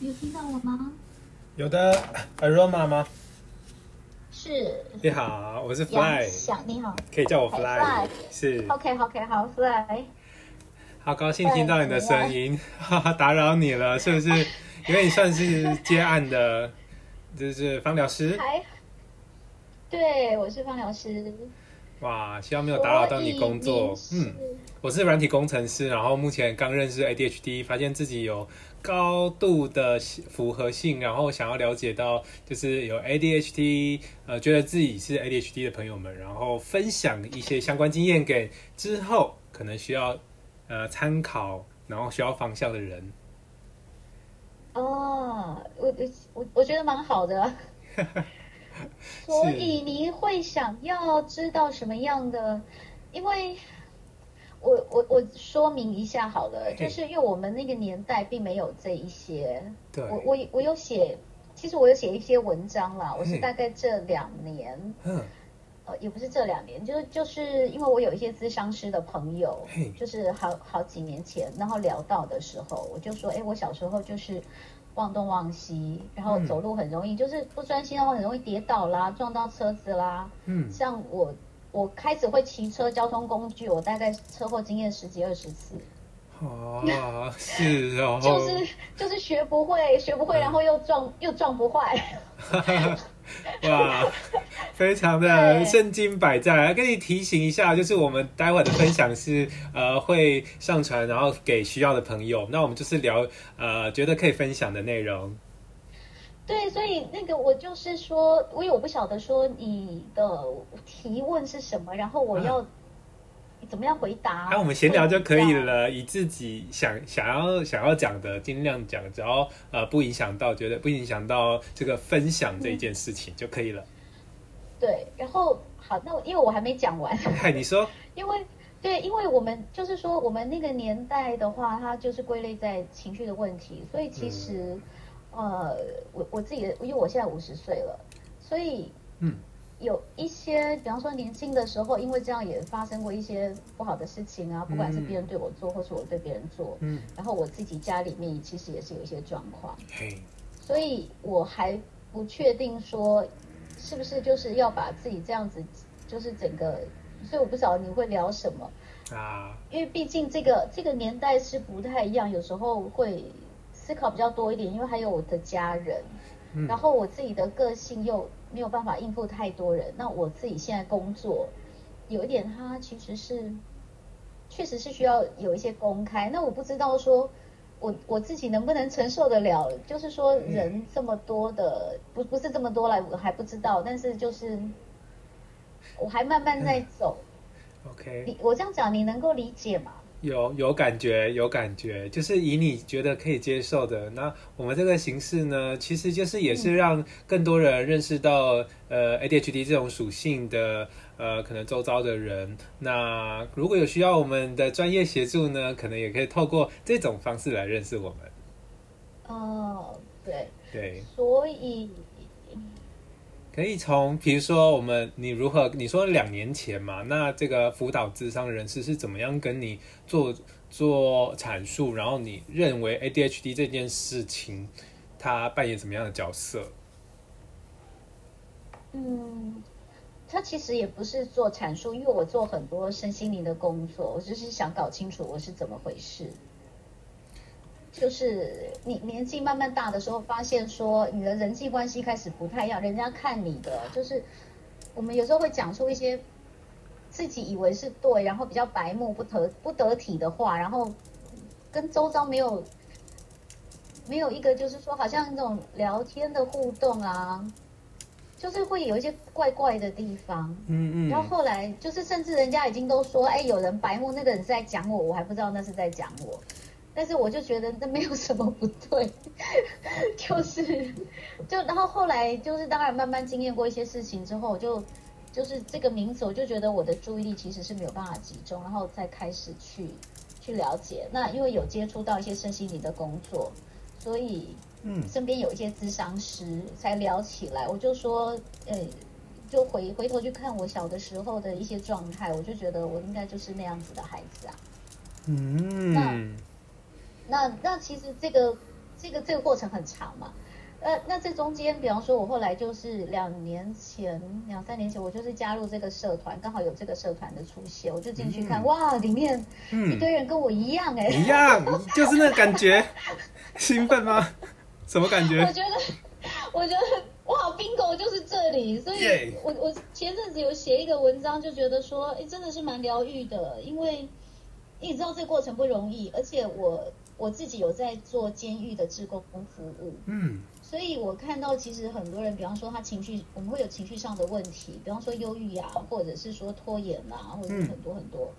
有听到我吗？有的，Aroma 吗？是。你好，我是 Fly。想你好，可以叫我 Fly。Fly。是。OK OK 好 Fly。好高兴听到你的声音，哈哈，打扰你了，是不是？因为你算是接案的，就是方疗师。还。对，我是方疗师。哇，希望没有打扰到你工作。嗯，我是软体工程师，然后目前刚认识 ADHD，发现自己有高度的符合性，然后想要了解到就是有 ADHD，呃，觉得自己是 ADHD 的朋友们，然后分享一些相关经验给之后可能需要呃参考，然后需要方向的人。哦，我我我觉得蛮好的。所以你会想要知道什么样的？因为我我我说明一下好了，就是因为我们那个年代并没有这一些。对。我我我有写，其实我有写一些文章啦。我是大概这两年，嗯，呃，也不是这两年，就是就是因为我有一些咨商师的朋友，就是好好几年前，然后聊到的时候，我就说，哎，我小时候就是。忘东忘西，然后走路很容易，就是不专心的话，很容易跌倒啦，撞到车子啦。嗯，像我，我开始会骑车交通工具，我大概车祸经验十几二十次。哦，是哦，就是就是学不会，学不会，然后又撞又撞不坏。哇，非常的身经百战。跟你提醒一下，就是我们待会的分享是呃会上传，然后给需要的朋友。那我们就是聊呃觉得可以分享的内容。对，所以那个我就是说，因为我不晓得说你的提问是什么，然后我要怎么样回答。那我们闲聊就可以了，以自己想想要想要讲的尽量讲，只要呃不影响到觉得不影响到这个分享这一件事情就可以了。对，然后好，那因为我还没讲完。嗨，你说。因为对，因为我们就是说，我们那个年代的话，它就是归类在情绪的问题，所以其实。呃，我我自己的，因为我现在五十岁了，所以嗯，有一些，比方说年轻的时候，因为这样也发生过一些不好的事情啊，不管是别人对我做，或是我对别人做，嗯，然后我自己家里面其实也是有一些状况，嘿，所以我还不确定说是不是就是要把自己这样子，就是整个，所以我不晓得你会聊什么啊，因为毕竟这个这个年代是不太一样，有时候会。思考比较多一点，因为还有我的家人，然后我自己的个性又没有办法应付太多人。那我自己现在工作有一点，它其实是确实是需要有一些公开。那我不知道说我我自己能不能承受得了？就是说人这么多的，不不是这么多了，我还不知道。但是就是我还慢慢在走。OK，你我这样讲，你能够理解吗？有有感觉，有感觉，就是以你觉得可以接受的。那我们这个形式呢，其实就是也是让更多人认识到呃 ADHD 这种属性的呃可能周遭的人。那如果有需要我们的专业协助呢，可能也可以透过这种方式来认识我们。哦，对对，所以。可以从，比如说我们你如何你说两年前嘛，那这个辅导智商人士是怎么样跟你做做阐述，然后你认为 ADHD 这件事情，他扮演什么样的角色？嗯，他其实也不是做阐述，因为我做很多身心灵的工作，我就是想搞清楚我是怎么回事。就是你年纪慢慢大的时候，发现说你的人际关系开始不太一样，人家看你的就是我们有时候会讲出一些自己以为是对，然后比较白目不得不得体的话，然后跟周遭没有没有一个就是说好像那种聊天的互动啊，就是会有一些怪怪的地方。嗯嗯。然后后来就是甚至人家已经都说，哎，有人白目，那个人是在讲我，我还不知道那是在讲我。但是我就觉得那没有什么不对，就是就然后后来就是当然慢慢经验过一些事情之后，我就就是这个名字，我就觉得我的注意力其实是没有办法集中，然后再开始去去了解。那因为有接触到一些身心灵的工作，所以嗯，身边有一些咨商师才聊起来。我就说，呃，就回回头去看我小的时候的一些状态，我就觉得我应该就是那样子的孩子啊。嗯。那那那其实这个这个这个过程很长嘛。呃，那这中间，比方说，我后来就是两年前、两三年前，我就是加入这个社团，刚好有这个社团的出现，我就进去看，哇，里面一堆人跟我一样，哎，一样，就是那感觉，兴奋吗？什么感觉？我觉得，我觉得，哇，bingo 就是这里，所以我我前阵子有写一个文章，就觉得说，哎，真的是蛮疗愈的，因为你知道这个过程不容易，而且我我自己有在做监狱的志工服务，嗯。所以我看到，其实很多人，比方说他情绪，我们会有情绪上的问题，比方说忧郁啊，或者是说拖延啊，或者很多很多。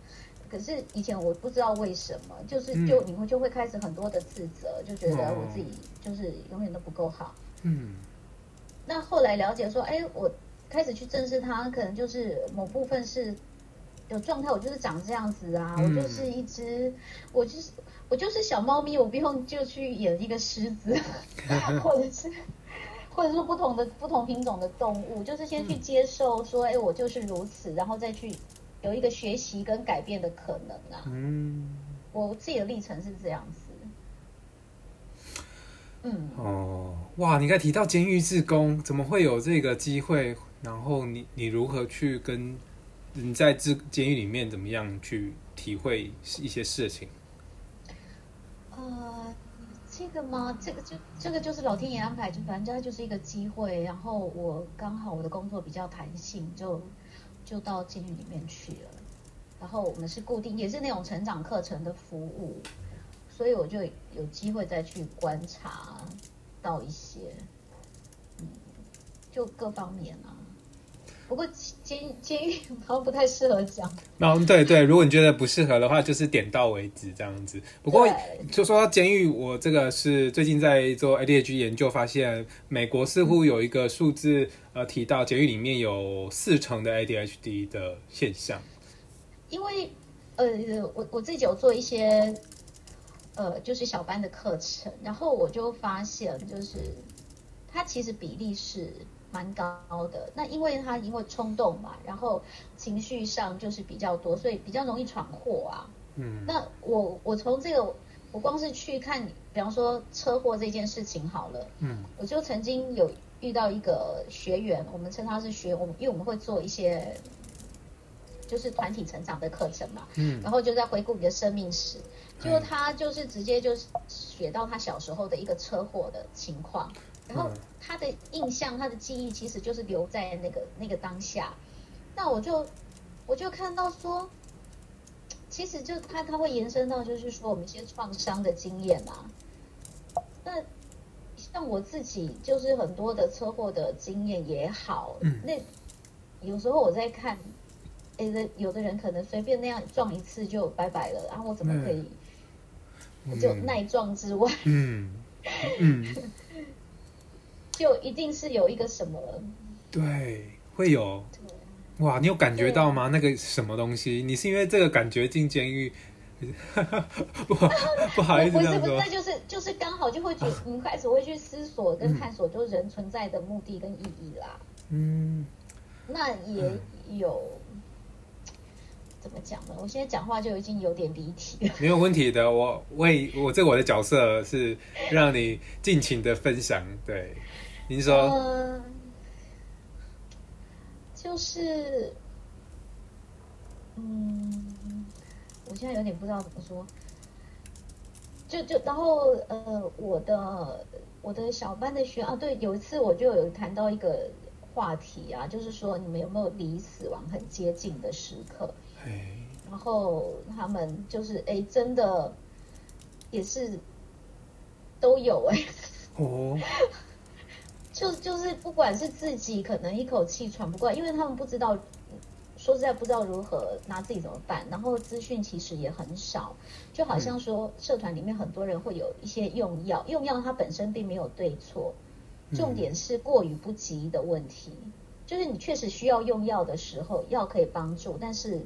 可是以前我不知道为什么，就是就你会就会开始很多的自责，就觉得我自己就是永远都不够好。嗯。那后来了解说，哎，我开始去正视它，可能就是某部分是有状态，我就是长这样子啊，我就是一只，我就是。我就是小猫咪，我不用就去演一个狮子，或者是，或者是不同的不同品种的动物，就是先去接受说，哎，我就是如此，然后再去有一个学习跟改变的可能啊。嗯，我自己的历程是这样子。嗯，哦，哇，你刚提到监狱志工，怎么会有这个机会？然后你你如何去跟你在这监狱里面怎么样去体会一些事情？呃，这个吗？这个就这个就是老天爷安排，就反正就是一个机会。然后我刚好我的工作比较弹性，就就到监狱里面去了。然后我们是固定，也是那种成长课程的服务，所以我就有机会再去观察到一些，嗯，就各方面啊。不过监监狱好像不太适合讲。嗯，对对，如果你觉得不适合的话，就是点到为止这样子。不过就说到监狱，我这个是最近在做 ADHD 研究，发现美国似乎有一个数字，呃，提到监狱里面有四成的 ADHD 的现象。因为呃，我我自己有做一些呃，就是小班的课程，然后我就发现，就是它其实比例是。蛮高的，那因为他因为冲动嘛，然后情绪上就是比较多，所以比较容易闯祸啊。嗯，那我我从这个，我光是去看，比方说车祸这件事情好了，嗯，我就曾经有遇到一个学员，我们称他是学，我们因为我们会做一些就是团体成长的课程嘛，嗯，然后就在回顾你的生命史，结果他就是直接就是写到他小时候的一个车祸的情况。然后他的印象、他的记忆其实就是留在那个那个当下。那我就我就看到说，其实就他他会延伸到就是说我们一些创伤的经验啊。那像我自己就是很多的车祸的经验也好，那有时候我在看，哎，有的人可能随便那样撞一次就拜拜了，然后我怎么可以就耐撞之外，嗯嗯。就一定是有一个什么，对，会有，哇，你有感觉到吗？那个什么东西？你是因为这个感觉进监狱？不 不好意思这样说，那就是就是刚好就会觉，你开始会去思索跟探索，就是人存在的目的跟意义啦。嗯，那也有。怎么讲呢？我现在讲话就已经有点离题了。没有问题的，我为我这我的角色是让你尽情的分享。对，您说，就是，嗯，我现在有点不知道怎么说。就就然后呃，我的我的小班的学啊，对，有一次我就有谈到一个话题啊，就是说你们有没有离死亡很接近的时刻？然后他们就是哎，真的也是都有哎，哦，就就是不管是自己可能一口气喘不过来，因为他们不知道，说实在不知道如何拿自己怎么办，然后资讯其实也很少，就好像说社团里面很多人会有一些用药，用药它本身并没有对错，重点是过于不及的问题，就是你确实需要用药的时候，药可以帮助，但是。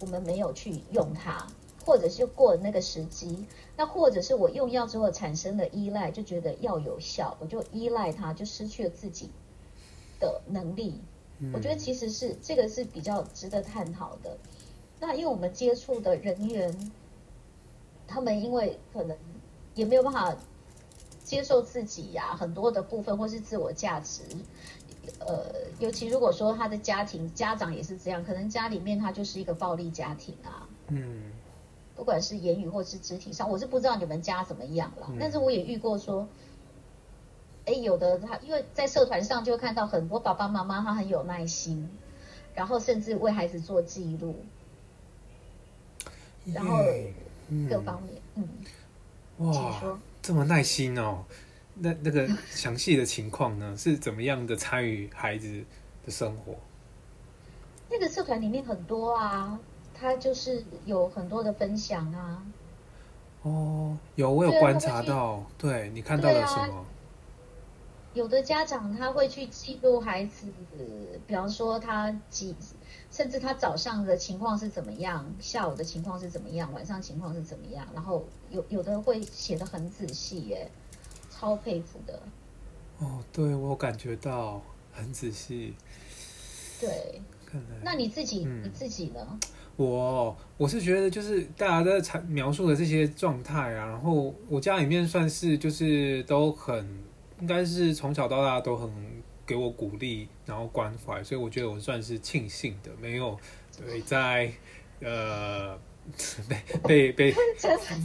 我们没有去用它，或者是过了那个时机，那或者是我用药之后产生了依赖，就觉得药有效，我就依赖它，就失去了自己的能力。我觉得其实是这个是比较值得探讨的。那因为我们接触的人员，他们因为可能也没有办法接受自己呀，很多的部分或是自我价值，呃，尤其如果说他的家庭家长也是这样，可能家里面他就是一个暴力家庭啊，嗯，不管是言语或是肢体上，我是不知道你们家怎么样了，但是我也遇过说，哎，有的他因为在社团上就看到很多爸爸妈妈他很有耐心，然后甚至为孩子做记录。然后各方面，嗯，哇，这么耐心哦。那那个 详细的情况呢，是怎么样的参与孩子的生活？那个社团里面很多啊，他就是有很多的分享啊。哦，有我有观察到，对你看到了什么？有的家长他会去记录孩子，比方说他几。甚至他早上的情况是怎么样，下午的情况是怎么样，晚上情况是怎么样，然后有有的会写的很仔细耶，超佩服的。哦，对我感觉到很仔细。对，那你自己你自己呢？我我是觉得就是大家在阐描述的这些状态啊，然后我家里面算是就是都很，应该是从小到大都很。给我鼓励，然后关怀，所以我觉得我算是庆幸的，没有对在呃被 被被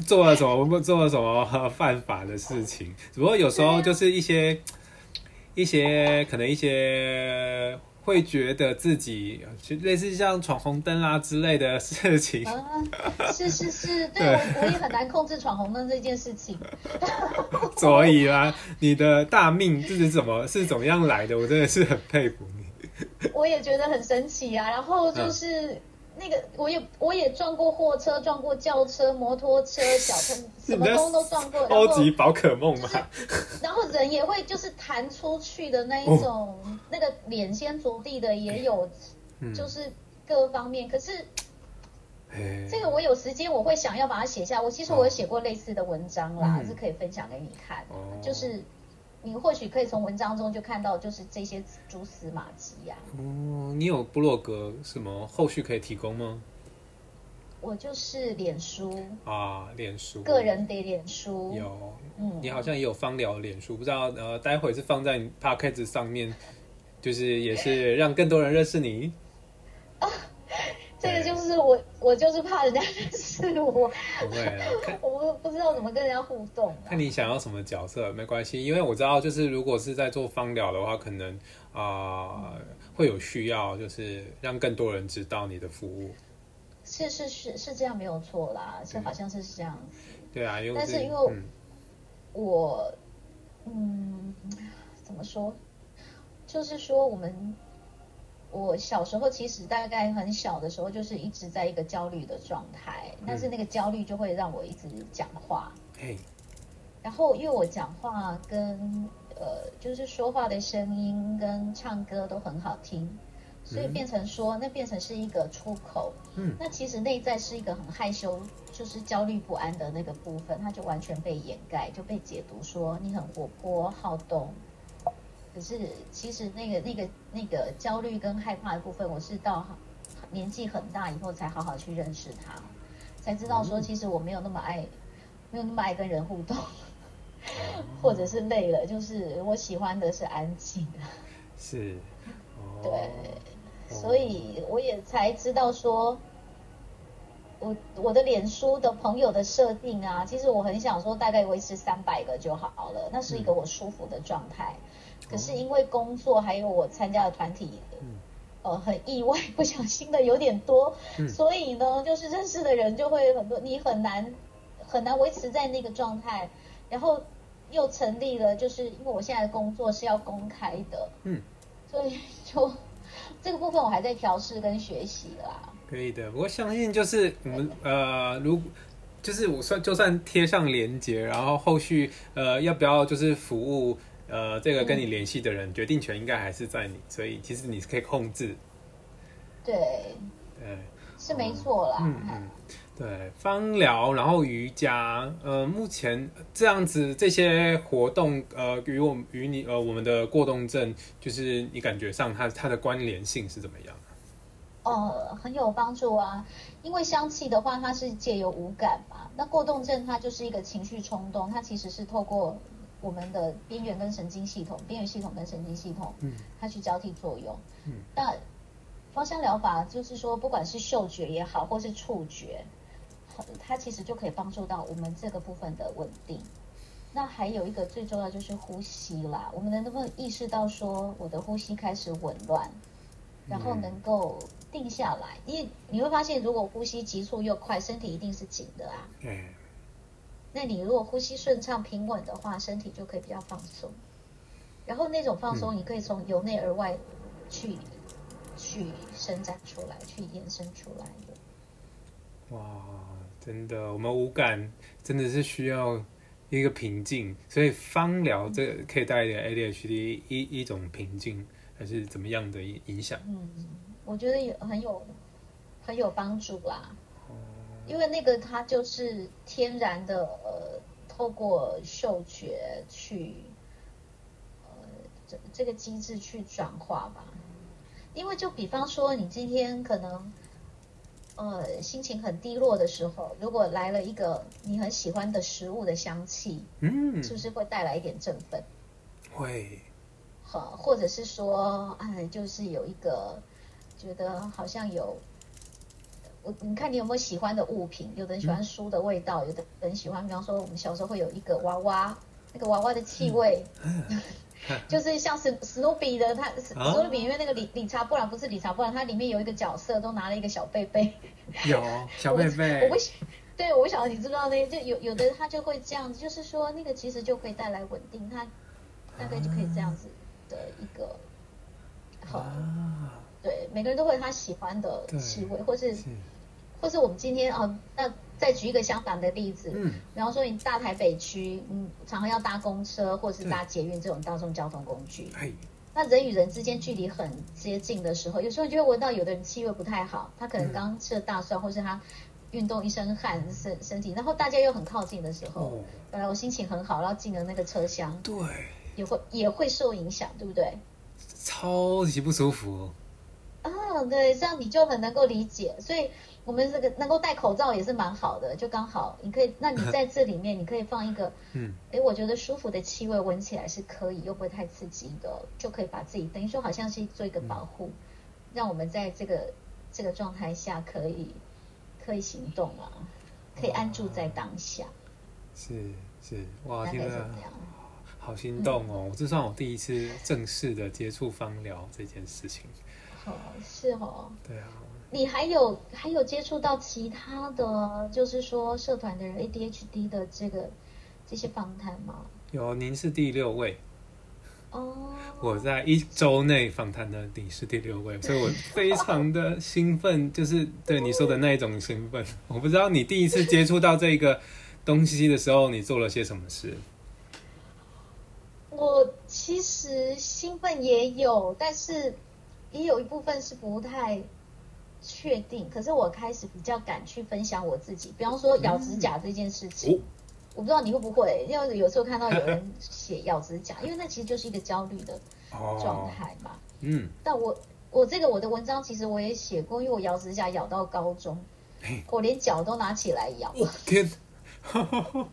做了什么做了什么犯法的事情，只不过有时候就是一些一些可能一些。会觉得自己就类似像闯红灯啦之类的事情，是是是，对我我也很难控制闯红灯这件事情。所以啦，你的大命这是怎么是怎么样来的？我真的是很佩服你。我也觉得很神奇啊，然后就是。那个我也我也撞过货车，撞过轿车、摩托车、小车，什么通都撞过。超级宝可梦嘛。然后人也会就是弹出去的那一种，那个脸先着地的也有，就是各方面。可是这个我有时间我会想要把它写下。我其实我有写过类似的文章啦，是可以分享给你看，就是。你或许可以从文章中就看到，就是这些蛛丝马迹呀。哦，你有部落格什么后续可以提供吗？我就是脸书啊，脸书个人的脸书有，嗯，你好像也有芳疗脸书，不知道呃，待会是放在 p o c a s t 上面，就是也是让更多人认识你。我，就是怕人家 认识我。不会，我不知道怎么跟人家互动。看你想要什么角色，没关系，因为我知道，就是如果是在做芳疗的话，可能啊会有需要，就是让更多人知道你的服务。是是是是这样没有错啦，是好像是这样。对啊，因为但是因为我嗯怎么说，就是说我们。我小时候其实大概很小的时候，就是一直在一个焦虑的状态，但是那个焦虑就会让我一直讲话。然后因为我讲话跟呃，就是说话的声音跟唱歌都很好听，所以变成说那变成是一个出口。嗯。那其实内在是一个很害羞，就是焦虑不安的那个部分，它就完全被掩盖，就被解读说你很活泼好动。可是，其实那个、那个、那个焦虑跟害怕的部分，我是到年纪很大以后才好好去认识他，才知道说，其实我没有那么爱，没有那么爱跟人互动，或者是累了，就是我喜欢的是安静。是，对，所以我也才知道说，我我的脸书的朋友的设定啊，其实我很想说，大概维持三百个就好了，那是一个我舒服的状态。可是因为工作，还有我参加的团体，呃，很意外，不小心的有点多，所以呢，就是认识的人就会很多，你很难很难维持在那个状态。然后又成立了，就是因为我现在的工作是要公开的，嗯，所以就这个部分我还在调试跟学习啦。可以的，我相信就是我们呃，如就是我算就算贴上连接，然后后续呃要不要就是服务。呃，这个跟你联系的人，决定权应该还是在你，所以其实你是可以控制。对，对，是没错啦。嗯嗯，对，芳疗，然后瑜伽，呃，目前这样子这些活动，呃，与我与你呃我们的过动症，就是你感觉上它它的关联性是怎么样？哦，很有帮助啊，因为香气的话，它是借由五感嘛，那过动症它就是一个情绪冲动，它其实是透过。我们的边缘跟神经系统，边缘系统跟神经系统，嗯，它去交替作用。嗯，那芳香疗法就是说，不管是嗅觉也好，或是触觉，它其实就可以帮助到我们这个部分的稳定。那还有一个最重要就是呼吸啦，我们能不能意识到说，我的呼吸开始紊乱，然后能够定下来？因为你会发现，如果呼吸急促又快，身体一定是紧的啊。嗯。那你如果呼吸顺畅平稳的话，身体就可以比较放松。然后那种放松，你可以从由内而外去去伸展出来，去延伸出来的。哇，真的，我们五感真的是需要。一个平静，所以芳疗这可以带一点 ADHD 一一种平静，还是怎么样的影影响？嗯，我觉得有很有很有帮助啦。哦，因为那个它就是天然的，呃，透过嗅觉去，呃，这这个机制去转化吧。因为就比方说，你今天可能。呃，心情很低落的时候，如果来了一个你很喜欢的食物的香气，嗯，是不是会带来一点振奋？会。好，或者是说，哎，就是有一个觉得好像有，我你看你有没有喜欢的物品？有的人喜欢书的味道，有的人喜欢，比方说我们小时候会有一个娃娃，那个娃娃的气味。就是像史史努比的，他史努比因为那个理理查布朗不是理查布朗，他里面有一个角色都拿了一个小贝贝，有 小贝贝，我不喜对，我想你知不知道那就有有的他就会这样子，就是说那个其实就可以带来稳定，他大概就可以这样子的一个，好，对，每个人都会有他喜欢的气味，或是。或是我们今天哦，那再举一个相反的例子，嗯，比方说你大台北区，嗯，常常要搭公车或是搭捷运这种大众交通工具，那人与人之间距离很接近的时候，有时候就会闻到有的人气味不太好，他可能刚吃了大蒜，或是他运动一身汗身身体，然后大家又很靠近的时候，本来我心情很好，然后进了那个车厢，对，也会也会受影响，对不对？超级不舒服。啊，对，这样你就很能够理解，所以。我们这个能够戴口罩也是蛮好的，就刚好你可以，那你在这里面你可以放一个，嗯，哎，我觉得舒服的气味，闻起来是可以，又不会太刺激的，就可以把自己等于说好像是做一个保护，让我们在这个这个状态下可以可以行动啊，可以安住在当下。是是，哇，天啊，好心动哦！这算我第一次正式的接触芳疗这件事情。好，是哦。对啊。你还有还有接触到其他的就是说社团的人 ADHD 的这个这些访谈吗？有，您是第六位。哦。我在一周内访谈的你是第六位，所以我非常的兴奋，就是对你说的那一种兴奋。我不知道你第一次接触到这个东西的时候，你做了些什么事？我其实兴奋也有，但是也有一部分是不太。确定，可是我开始比较敢去分享我自己，比方说咬指甲这件事情，我不知道你会不会，因为有时候看到有人 写咬指甲，因为那其实就是一个焦虑的状态嘛。嗯，但我我这个我的文章其实我也写过，因为我咬指甲咬到高中，我连脚都拿起来咬。天，哦，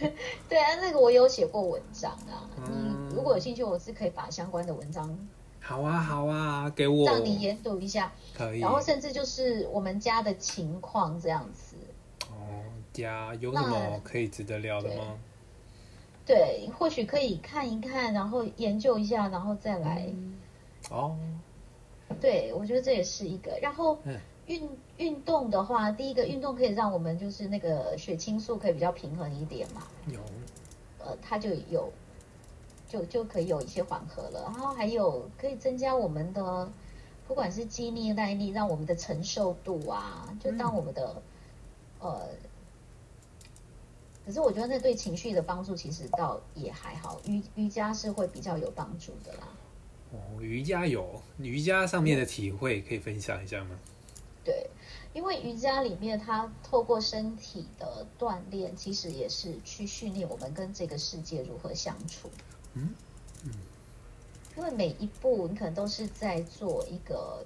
对啊，那个我有写过文章啊，你如果有兴趣，我是可以把相关的文章。好啊，好啊，给我让你研读一下，可以。然后甚至就是我们家的情况这样子。哦，家有什么可以值得聊的吗？对，或许可以看一看，然后研究一下，然后再来。哦。对，我觉得这也是一个。然后运运动的话，第一个运动可以让我们就是那个血清素可以比较平衡一点嘛。有。呃，它就有。就就可以有一些缓和了，然后还有可以增加我们的，不管是肌力耐力，让我们的承受度啊，就当我们的呃，可是我觉得那对情绪的帮助其实倒也还好，瑜瑜伽是会比较有帮助的啦。哦，瑜伽有瑜伽上面的体会可以分享一下吗？对，因为瑜伽里面它透过身体的锻炼，其实也是去训练我们跟这个世界如何相处。嗯嗯，因为每一步你可能都是在做一个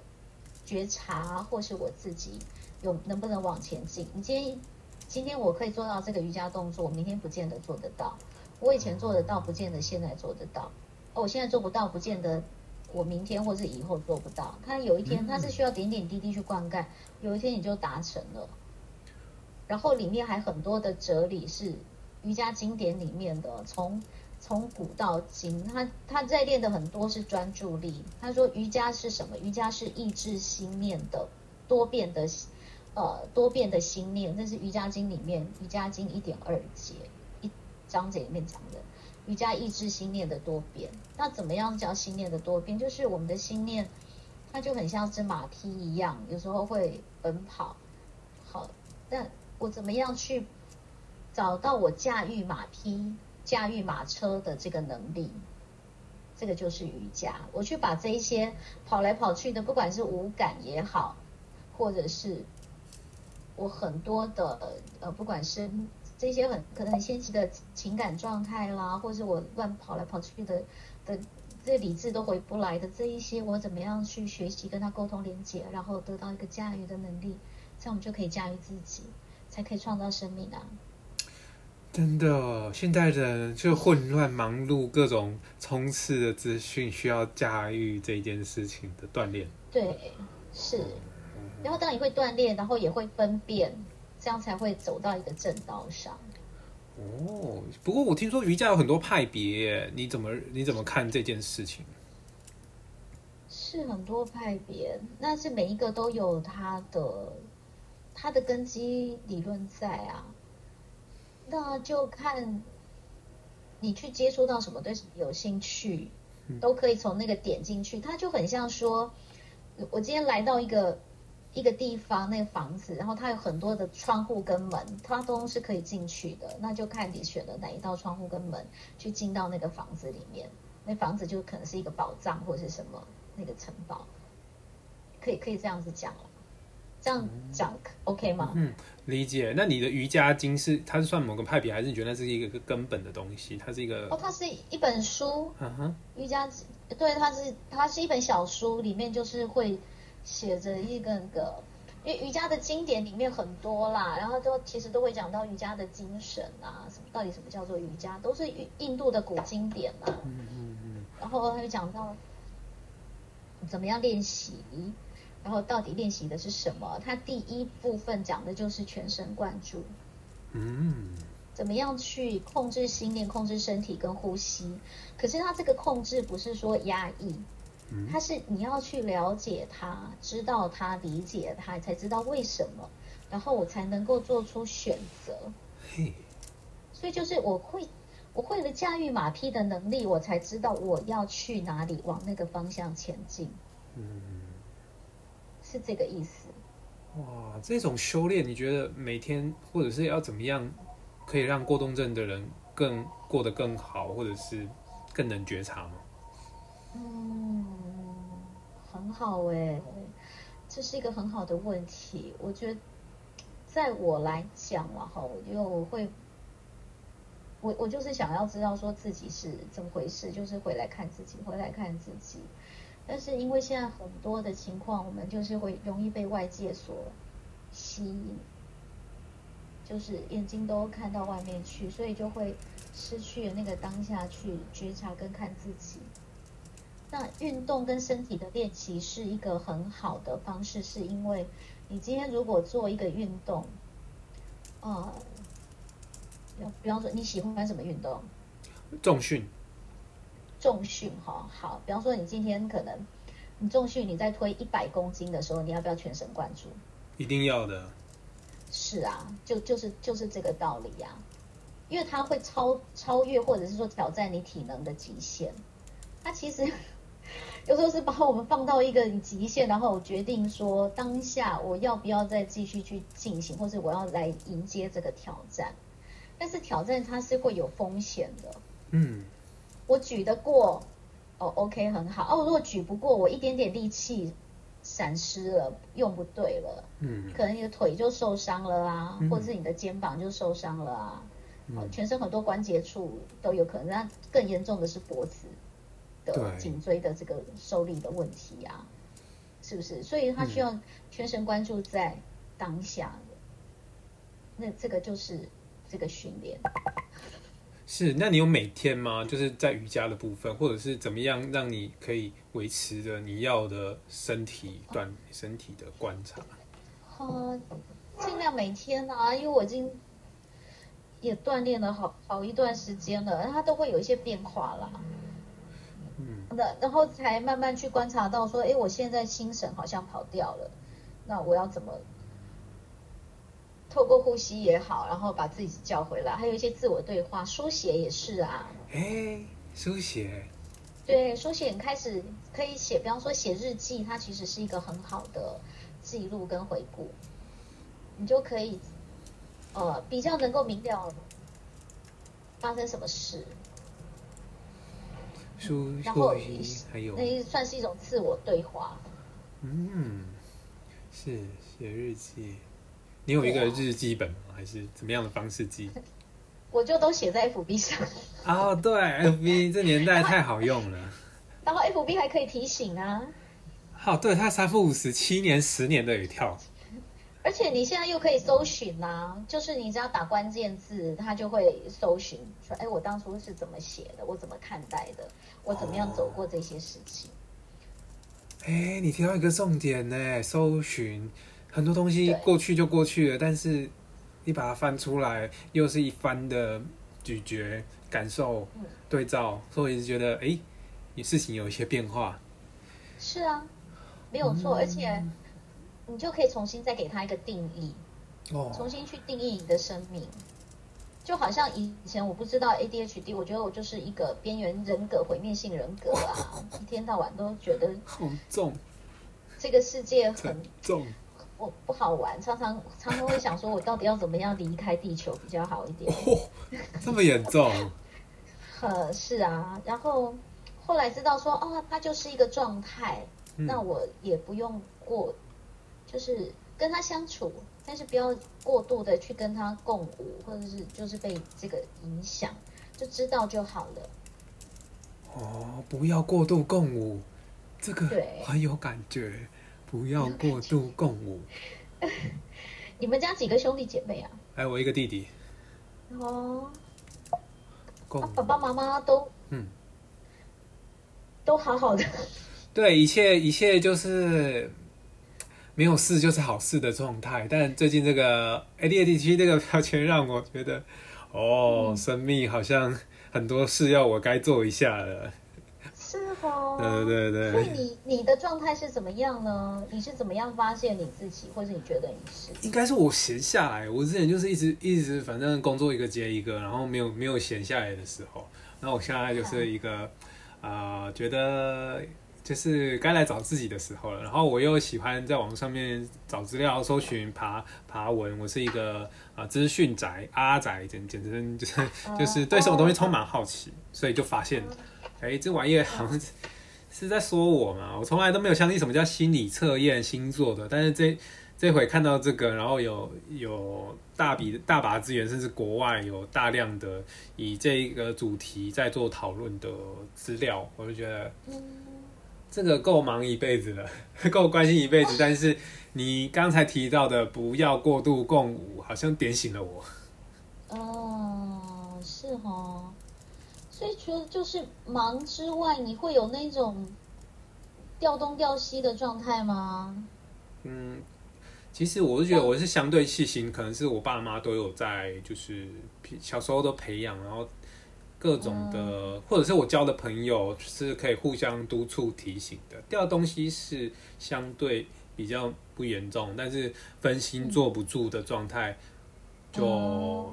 觉察，或是我自己有能不能往前进。你今天今天我可以做到这个瑜伽动作，我明天不见得做得到。我以前做得到，不见得现在做得到。哦，我现在做不到，不见得我明天或是以后做不到。它有一天，它是需要点点滴滴去灌溉，有一天你就达成了。然后里面还很多的哲理是瑜伽经典里面的，从从古到今，他他在练的很多是专注力。他说瑜伽是什么？瑜伽是抑制心念的多变的，呃，多变的心念。这是瑜伽经里面瑜伽经一点二节一章节里面讲的瑜伽意志心念的多变。那怎么样叫心念的多变？就是我们的心念，它就很像只马匹一样，有时候会奔跑。好，那。我怎么样去找到我驾驭马匹、驾驭马车的这个能力？这个就是瑜伽。我去把这一些跑来跑去的，不管是五感也好，或者是我很多的呃，不管是这些很可能很先期的情感状态啦，或是我乱跑来跑去的的这理智都回不来的这一些，我怎么样去学习跟他沟通连接，然后得到一个驾驭的能力，这样我们就可以驾驭自己。才可以创造生命啊！真的，现代人就混乱忙碌，各种冲刺的资讯，需要驾驭这件事情的锻炼。对，是。然后当你会锻炼，然后也会分辨，这样才会走到一个正道上。哦，不过我听说瑜伽有很多派别，你怎么你怎么看这件事情？是很多派别，那是每一个都有它的。它的根基理论在啊，那就看你去接触到什么，对什么有兴趣，都可以从那个点进去。它就很像说，我今天来到一个一个地方，那个房子，然后它有很多的窗户跟门，它都是可以进去的。那就看你选的哪一道窗户跟门去进到那个房子里面。那房子就可能是一个宝藏或者是什么那个城堡，可以可以这样子讲了。这样讲 OK 吗？嗯，理解。那你的瑜伽经是它是算某个派别，还是你觉得那是一个根本的东西？它是一个哦，它是一本书。嗯哼，瑜伽对，它是它是一本小书，里面就是会写着一个个，因为瑜伽的经典里面很多啦，然后都其实都会讲到瑜伽的精神啊，什么到底什么叫做瑜伽，都是印度的古经典嘛。嗯嗯嗯。然后他就讲到怎么样练习。然后到底练习的是什么？它第一部分讲的就是全神贯注，嗯，怎么样去控制心念、控制身体跟呼吸？可是他这个控制不是说压抑，它是你要去了解它、知道它、理解它，才知道为什么，然后我才能够做出选择。嘿，所以就是我会，我会了驾驭马匹的能力，我才知道我要去哪里，往那个方向前进。嗯。是这个意思。哇，这种修炼，你觉得每天或者是要怎么样，可以让过动症的人更过得更好，或者是更能觉察吗？嗯，很好哎，这是一个很好的问题。我觉得，在我来讲了哈，我觉得我会，我我就是想要知道说自己是怎么回事，就是回来看自己，回来看自己。但是因为现在很多的情况，我们就是会容易被外界所吸引，就是眼睛都看到外面去，所以就会失去了那个当下去觉察跟看自己。那运动跟身体的练习是一个很好的方式，是因为你今天如果做一个运动，呃，比方说你喜欢什么运动？重训。重训哈好，比方说你今天可能你重训，你在推一百公斤的时候，你要不要全神贯注？一定要的。是啊，就就是就是这个道理呀，因为它会超超越或者是说挑战你体能的极限。它其实有时候是把我们放到一个极限，然后决定说当下我要不要再继续去进行，或者我要来迎接这个挑战。但是挑战它是会有风险的。嗯。我举得过，哦，OK，很好。哦，如果举不过，我一点点力气闪失了，用不对了，嗯，可能你的腿就受伤了啊，或者是你的肩膀就受伤了啊，全身很多关节处都有可能。那更严重的是脖子的颈椎的这个受力的问题啊，是不是？所以他需要全神贯注在当下。那这个就是这个训练。是，那你有每天吗？就是在瑜伽的部分，或者是怎么样让你可以维持着你要的身体锻身体的观察？呃，尽量每天啊，因为我已经也锻炼了好好一段时间了，它都会有一些变化啦。嗯，那然后才慢慢去观察到说，哎，我现在心神好像跑掉了，那我要怎么？透过呼吸也好，然后把自己叫回来，还有一些自我对话，书写也是啊。哎，书写。对，书写开始可以写，比方说写日记，它其实是一个很好的记录跟回顾，你就可以呃比较能够明了发生什么事。书，然后还有那算是一种自我对话。嗯，是写日记。你有一个日记本吗？还是怎么样的方式记？我就都写在 FB 上。哦，对，FB 这年代太好用了。然后 FB 还可以提醒啊。好，对，它三不五十，七年、十年都有跳。而且你现在又可以搜寻啊，就是你只要打关键字，它就会搜寻说：“哎，我当初是怎么写的？我怎么看待的？我怎么样走过这些事情？”哎，你提到一个重点呢，搜寻。很多东西过去就过去了，但是你把它翻出来，又是一番的咀嚼、感受、对照，所以一直觉得，哎，你事情有一些变化。是啊，没有错，而且你就可以重新再给他一个定义，哦，重新去定义你的生命。就好像以前我不知道 ADHD，我觉得我就是一个边缘人格、毁灭性人格啊，一天到晚都觉得很重，这个世界很重。我不好玩，常常常常会想说，我到底要怎么样离开地球比较好一点？这么严重？呃，是啊。然后后来知道说，哦，它就是一个状态，那我也不用过，就是跟他相处，但是不要过度的去跟他共舞，或者是就是被这个影响，就知道就好了。哦，不要过度共舞，这个很有感觉。不要过度共舞。你们家几个兄弟姐妹啊？还有我一个弟弟。哦。爸爸妈妈都嗯，都好好的。对，一切一切就是没有事就是好事的状态。但最近这个 ADHD 这个标签让我觉得，哦，生命好像很多事要我该做一下了。是哦，对对对。所以你你的状态是怎么样呢？你是怎么样发现你自己，或者你觉得你是？应该是我闲下来，我之前就是一直一直反正工作一个接一个，然后没有没有闲下来的时候。那我现在就是一个啊，觉得就是该来找自己的时候了。然后我又喜欢在网上面找资料、搜寻、爬爬文。我是一个啊资讯宅、阿宅，简简直就是就是对什么东西充满好奇，所以就发现。哎，这玩意好像是在说我嘛？我从来都没有相信什么叫心理测验、星座的。但是这这回看到这个，然后有有大笔大把资源，甚至国外有大量的以这个主题在做讨论的资料，我就觉得这个够忙一辈子了，够关心一辈子。但是你刚才提到的不要过度共舞，好像点醒了我。哦，是哈。所以除了就是忙之外，你会有那种调东调西的状态吗？嗯，其实我是觉得我是相对细心，可能是我爸妈都有在，就是小时候都培养，然后各种的，或者是我交的朋友是可以互相督促提醒的。掉东西是相对比较不严重，但是分心坐不住的状态，就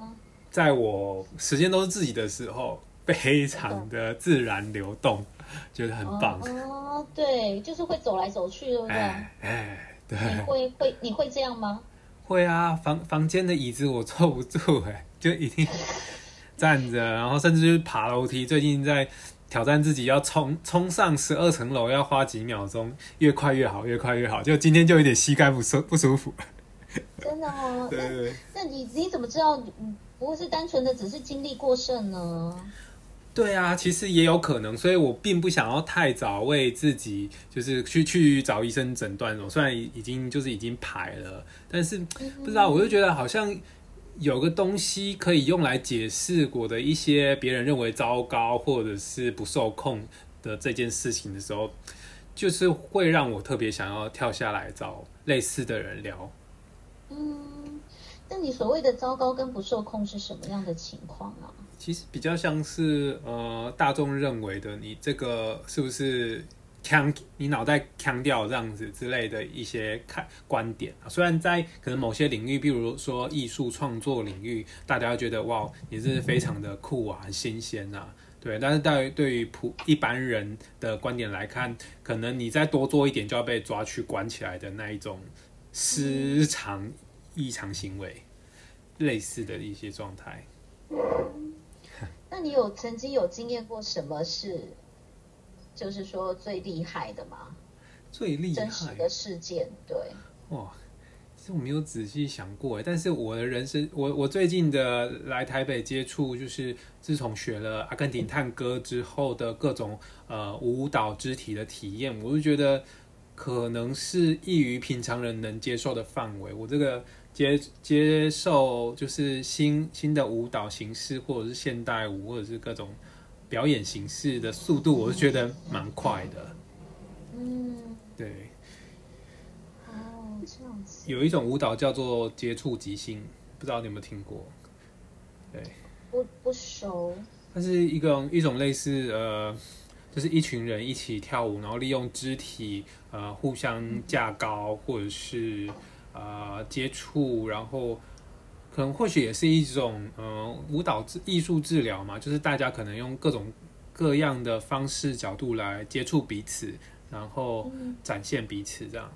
在我时间都是自己的时候。非常的自然流动，觉得很棒。哦，对，就是会走来走去，对不对？哎，对。你会会你会这样吗？会啊，房房间的椅子我坐不住，哎，就一定站着，然后甚至就是爬楼梯。最近在挑战自己，要冲冲上十二层楼，要花几秒钟，越快越好，越快越好。就今天就有点膝盖不舒不舒服。真的哦。对对对。那你你怎么知道不会是单纯的只是精力过剩呢？对啊，其实也有可能，所以我并不想要太早为自己就是去去找医生诊断。我虽然已经就是已经排了，但是不知道，我就觉得好像有个东西可以用来解释我的一些别人认为糟糕或者是不受控的这件事情的时候，就是会让我特别想要跳下来找类似的人聊。嗯，那你所谓的糟糕跟不受控是什么样的情况啊？其实比较像是呃大众认为的，你这个是不是腔？你脑袋腔掉这样子之类的一些看观点啊。虽然在可能某些领域，比如说艺术创作领域，大家觉得哇，你是非常的酷啊，很新鲜啊，对。但是对对于普一般人的观点来看，可能你再多做一点，就要被抓去关起来的那一种失常异常行为，类似的一些状态。那你有曾经有经验过什么是，就是说最厉害的吗？最厉害真实的事件，对。哇，其实我没有仔细想过哎，但是我的人生，我我最近的来台北接触，就是自从学了阿根廷探戈之后的各种呃舞蹈肢体的体验，我就觉得可能是异于平常人能接受的范围。我这个。接接受就是新新的舞蹈形式，或者是现代舞，或者是各种表演形式的速度，我是觉得蛮快的。嗯，对。哦，这样子。有一种舞蹈叫做接触即兴，不知道你有没有听过？对。不不熟。它是一个一种类似呃，就是一群人一起跳舞，然后利用肢体呃互相架高，或者是。呃，接触，然后可能或许也是一种嗯舞蹈治艺术治疗嘛，就是大家可能用各种各样的方式角度来接触彼此，然后展现彼此这样。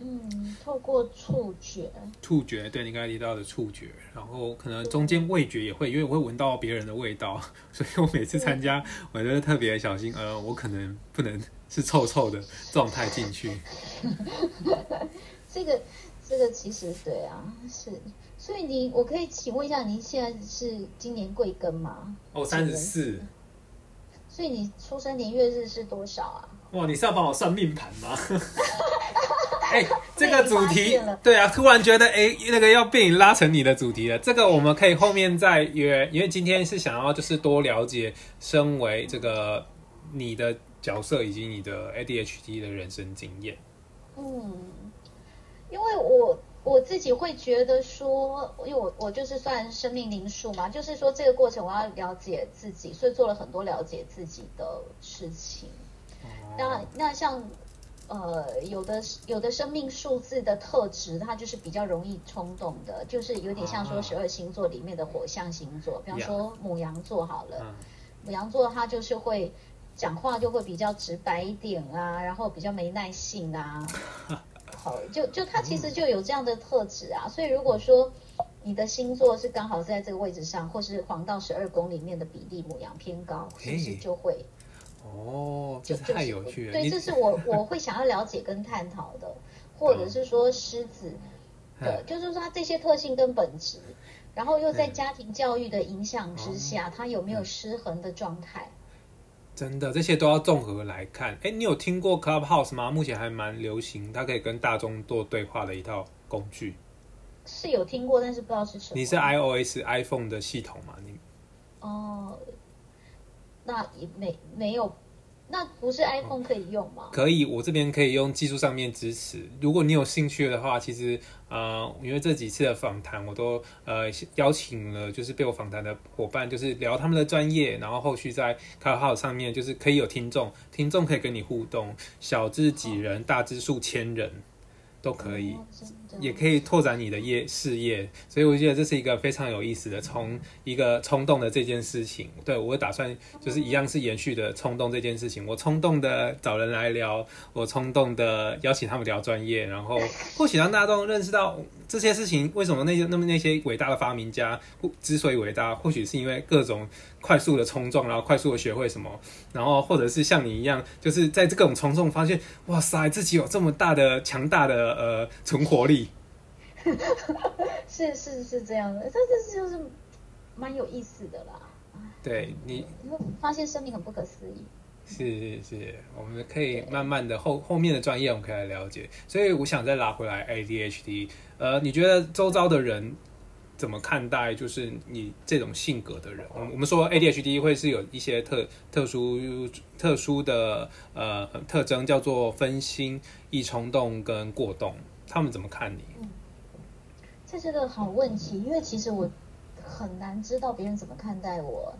嗯，透过触觉。触觉，对你刚才提到的触觉，然后可能中间味觉也会，因为我会闻到别人的味道，所以我每次参加我都特别小心，呃，我可能不能是臭臭的状态进去。这个。这个其实对啊，是，所以您我可以请问一下，您现在是今年贵庚吗？哦，三十四。所以你出生年月日是多少啊？哇，你是要帮我算命盘吗？哎，这个主题，对啊，突然觉得哎，那个要被你拉成你的主题了。这个我们可以后面再约，因为今天是想要就是多了解身为这个你的角色以及你的 ADHD 的人生经验。嗯。因为我我自己会觉得说，因为我我就是算生命灵数嘛，就是说这个过程我要了解自己，所以做了很多了解自己的事情。那那像呃有的有的生命数字的特质，它就是比较容易冲动的，就是有点像说十二星座里面的火象星座，比方说母羊座好了，母羊座它就是会讲话就会比较直白一点啊，然后比较没耐性啊。好，就就他其实就有这样的特质啊，所以如果说你的星座是刚好在这个位置上，或是黄道十二宫里面的比例母羊偏高，是不是就会？哦，这太有趣了。对，这是我我会想要了解跟探讨的，或者是说狮子的，就是说他这些特性跟本质，然后又在家庭教育的影响之下，他有没有失衡的状态？真的，这些都要综合来看。哎，你有听过 Clubhouse 吗？目前还蛮流行，它可以跟大众做对话的一套工具。是有听过，但是不知道是什么。你是 iOS iPhone 的系统吗？你哦，那也没没有。那不是 iPhone 可以用吗？可以，我这边可以用技术上面支持。如果你有兴趣的话，其实呃，因为这几次的访谈，我都呃邀请了，就是被我访谈的伙伴，就是聊他们的专业，然后后续在卡号上面，就是可以有听众，听众可以跟你互动，小至几人，大至数千人。都可以，也可以拓展你的业事业，所以我觉得这是一个非常有意思的，从一个冲动的这件事情，对我打算就是一样是延续的冲动这件事情，我冲动的找人来聊，我冲动的邀请他们聊专业，然后或许让大家都认识到这些事情为什么那些那么那些伟大的发明家之所以伟大，或许是因为各种。快速的冲撞，然后快速的学会什么，然后或者是像你一样，就是在这种冲撞发现，哇塞，自己有这么大的强大的呃存活力。是是是这样的，这这就是蛮有意思的啦。对你，发现生命很不可思议。是是是，我们可以慢慢的后后面的专业我们可以来了解。所以我想再拉回来 ADHD，呃，你觉得周遭的人？怎么看待就是你这种性格的人？我我们说 ADHD 会是有一些特特殊特殊的呃特征，叫做分心、易冲动跟过动。他们怎么看你？这是个好问题，因为其实我很难知道别人怎么看待我。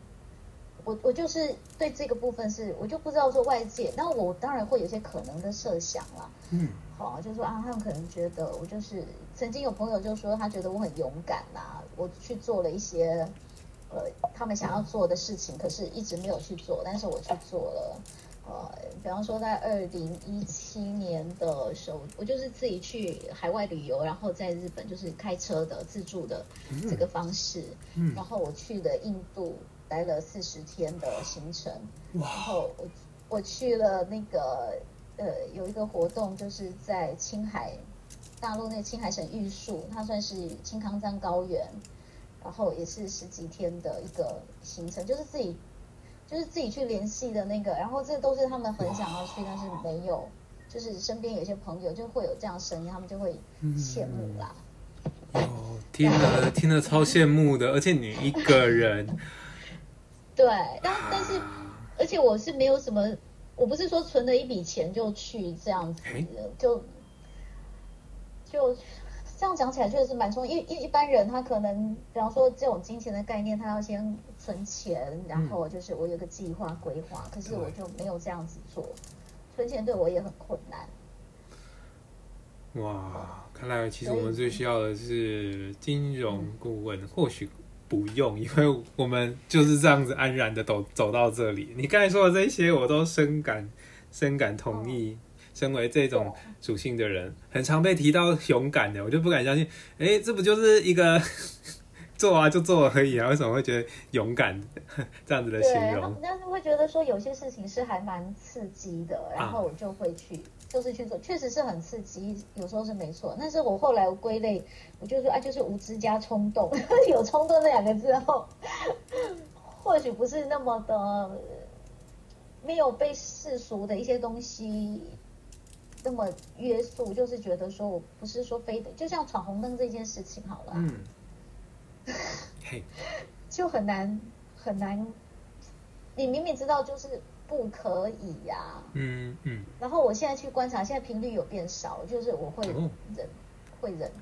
我我就是对这个部分是，我就不知道说外界，那我当然会有些可能的设想啦。嗯，好，就说啊，他们可能觉得我就是曾经有朋友就说他觉得我很勇敢呐，我去做了一些呃他们想要做的事情，可是一直没有去做，但是我去做了。呃，比方说在二零一七年的时候，我就是自己去海外旅游，然后在日本就是开车的自助的这个方式，嗯，然后我去了印度。待了四十天的行程，然后我我去了那个呃有一个活动，就是在青海大陆那青海省玉树，它算是青康藏高原，然后也是十几天的一个行程，就是自己就是自己去联系的那个，然后这都是他们很想要去，但是没有，就是身边有些朋友就会有这样声音，他们就会羡慕啦。哦，听了听了超羡慕的，而且你一个人。对，但但是，而且我是没有什么，我不是说存了一笔钱就去这样子，就就这样讲起来确实是蛮冲。一一一般人他可能，比方说这种金钱的概念，他要先存钱，然后就是我有个计划规划，可是我就没有这样子做，存钱对我也很困难。哇，看来其实我们最需要的是金融顾问，或许。不用，因为我们就是这样子安然的走走到这里。你刚才说的这些，我都深感深感同意。身为这种属性的人，很常被提到勇敢的，我就不敢相信。哎，这不就是一个 做啊就做而已啊？为什么会觉得勇敢 这样子的形容？但是会觉得说有些事情是还蛮刺激的，然后我就会去。就是去做，确实是很刺激，有时候是没错。但是我后来归类，我就说啊，就是无知加冲动，有冲动这两个字后，或许不是那么的没有被世俗的一些东西那么约束，就是觉得说我不是说非得，就像闯红灯这件事情好了，嗯，就很难很难，你明明知道就是。不可以呀，嗯嗯，然后我现在去观察，现在频率有变少，就是我会忍，会忍，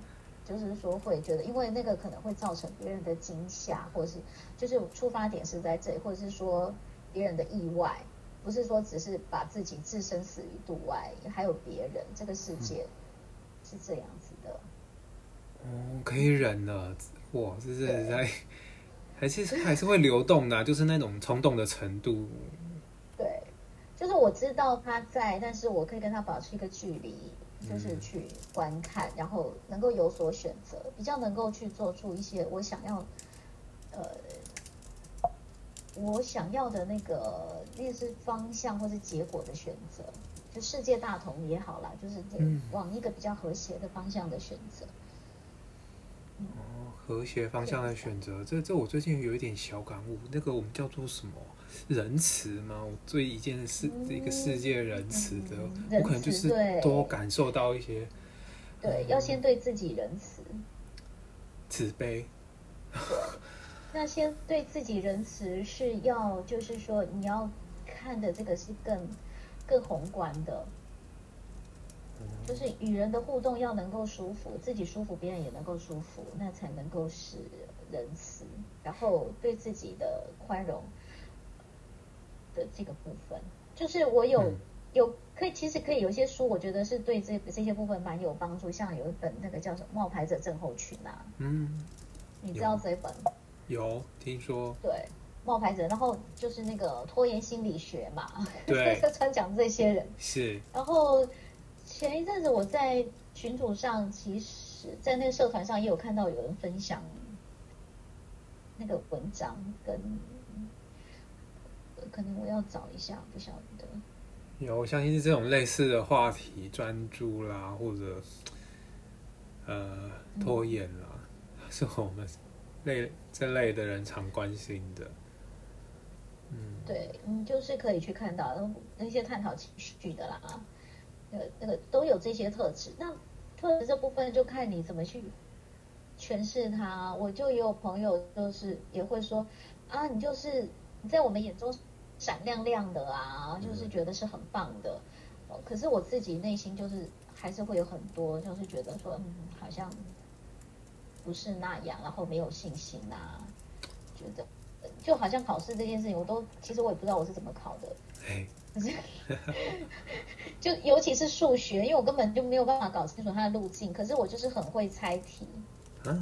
就是说会觉得，因为那个可能会造成别人的惊吓，或者是就是出发点是在这里，或者是说别人的意外，不是说只是把自己置身死于度外，还有别人，这个世界是这样子的。哦，可以忍了，哇，这是在 还是还是会流动的，就是那种冲动的程度。对就是我知道他在，但是我可以跟他保持一个距离，就是去观看，然后能够有所选择，比较能够去做出一些我想要，呃，我想要的那个，类似方向或是结果的选择，就世界大同也好啦，就是往一个比较和谐的方向的选择。哦，和谐方向的选择，这这我最近有一点小感悟，那个我们叫做什么？仁慈吗？我对一件事、一个世界仁慈的，我可能就是多感受到一些。对，要先对自己仁慈，慈悲。那先对自己仁慈是要，就是说你要看的这个是更更宏观的，就是与人的互动要能够舒服，自己舒服，别人也能够舒服，那才能够是仁慈。然后对自己的宽容。的这个部分，就是我有有可以，其实可以有些书，我觉得是对这这些部分蛮有帮助。像有一本那个叫什么《冒牌者症候群》啊，嗯，你知道这一本？有听说？对，冒牌者，然后就是那个拖延心理学嘛，对，专讲这些人是。然后前一阵子我在群组上，其实在那个社团上也有看到有人分享那个文章跟。可能我要找一下，不晓得。有，我相信是这种类似的话题，专注啦，或者呃拖延啦，是我们类这类的人常关心的。嗯，对，你，就是可以去看到那些探讨情绪的啦，呃，那个都有这些特质。那特质这部分就看你怎么去诠释它。我就也有朋友就是也会说啊，你就是你在我们眼中闪亮亮的啊，就是觉得是很棒的。可是我自己内心就是还是会有很多，就是觉得说，嗯，好像不是那样，然后没有信心啊，觉得就好像考试这件事情，我都其实我也不知道我是怎么考的。可是，就尤其是数学，因为我根本就没有办法搞清楚它的路径。可是我就是很会猜题。啊。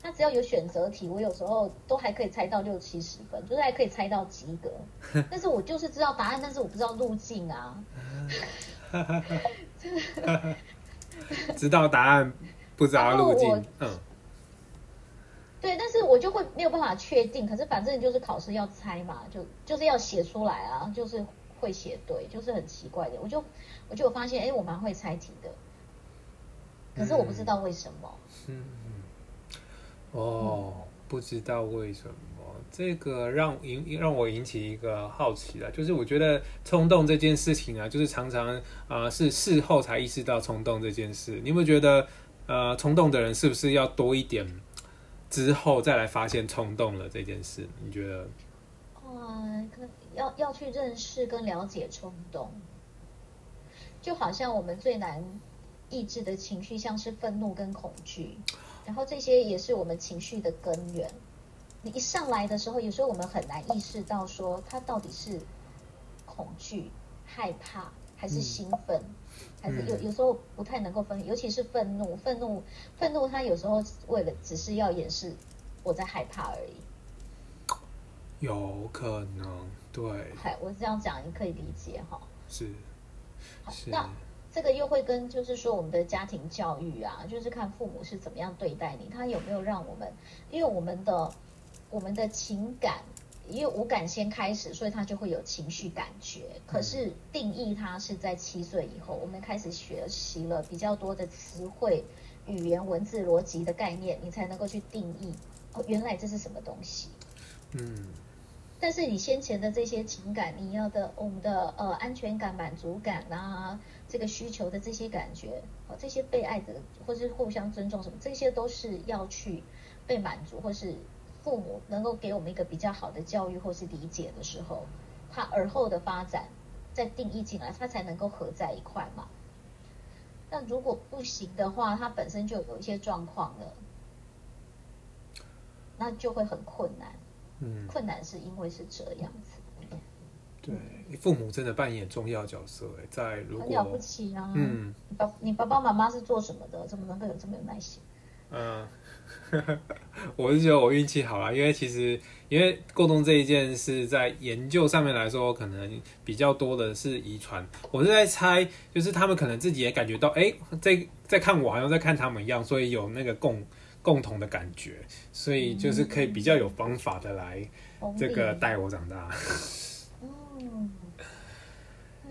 他只要有选择题，我有时候都还可以猜到六七十分，就是还可以猜到及格。但是我就是知道答案，但是我不知道路径啊。知道答案，不知道路径。嗯。对，但是我就会没有办法确定。可是反正就是考试要猜嘛，就就是要写出来啊，就是会写对，就是很奇怪的。我就我就发现，哎，我蛮会猜题的，可是我不知道为什么。嗯。哦，不知道为什么，这个让引让我引起一个好奇了，就是我觉得冲动这件事情啊，就是常常啊是事后才意识到冲动这件事。你有没有觉得，呃，冲动的人是不是要多一点之后再来发现冲动了这件事？你觉得？嗯，可要要去认识跟了解冲动，就好像我们最难抑制的情绪，像是愤怒跟恐惧。然后这些也是我们情绪的根源。你一上来的时候，有时候我们很难意识到说它到底是恐惧、害怕还是兴奋，还是有有时候不太能够分。尤其是愤怒，愤怒，愤怒，他有时候为了只是要掩饰我在害怕而已。有可能，对。嗨，我这样讲你可以理解哈。是。是。那。这个又会跟就是说我们的家庭教育啊，就是看父母是怎么样对待你，他有没有让我们，因为我们的我们的情感，因为五感先开始，所以他就会有情绪感觉。可是定义它是在七岁以后，我们开始学习了比较多的词汇、语言、文字、逻辑的概念，你才能够去定义哦，原来这是什么东西。嗯。但是你先前的这些情感，你要的我们的呃安全感、满足感啊，这个需求的这些感觉，哦，这些被爱的或是互相尊重什么，这些都是要去被满足，或是父母能够给我们一个比较好的教育或是理解的时候，他而后的发展再定义进来，他才能够合在一块嘛。但如果不行的话，他本身就有一些状况了，那就会很困难。嗯，困难是因为是这样子。对，父母真的扮演重要角色哎，在如果很了不起啊。嗯，爸，你爸爸妈妈是做什么的？怎么能够有这么有耐心？嗯，我是觉得我运气好啊，因为其实因为沟通这一件事，在研究上面来说，可能比较多的是遗传。我是在猜，就是他们可能自己也感觉到，哎，在在看我，好像在看他们一样，所以有那个共。共同的感觉，所以就是可以比较有方法的来这个带我长大。嗯，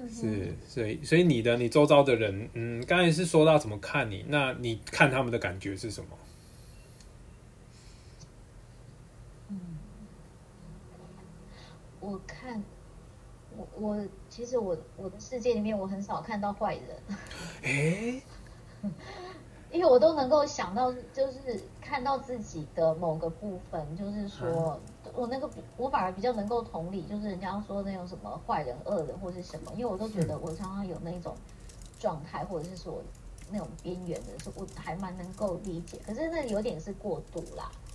是，所以所以你的你周遭的人，嗯，刚才是说到怎么看你，那你看他们的感觉是什么？我看我我其实我我的世界里面，我很少看到坏人。哎。因为我都能够想到，就是看到自己的某个部分，就是说我那个我反而比较能够同理，就是人家说那种什么坏人、恶人或是什么，因为我都觉得我常常有那种状态，或者是说那种边缘的，是我还蛮能够理解。可是那有点是过度啦，哦，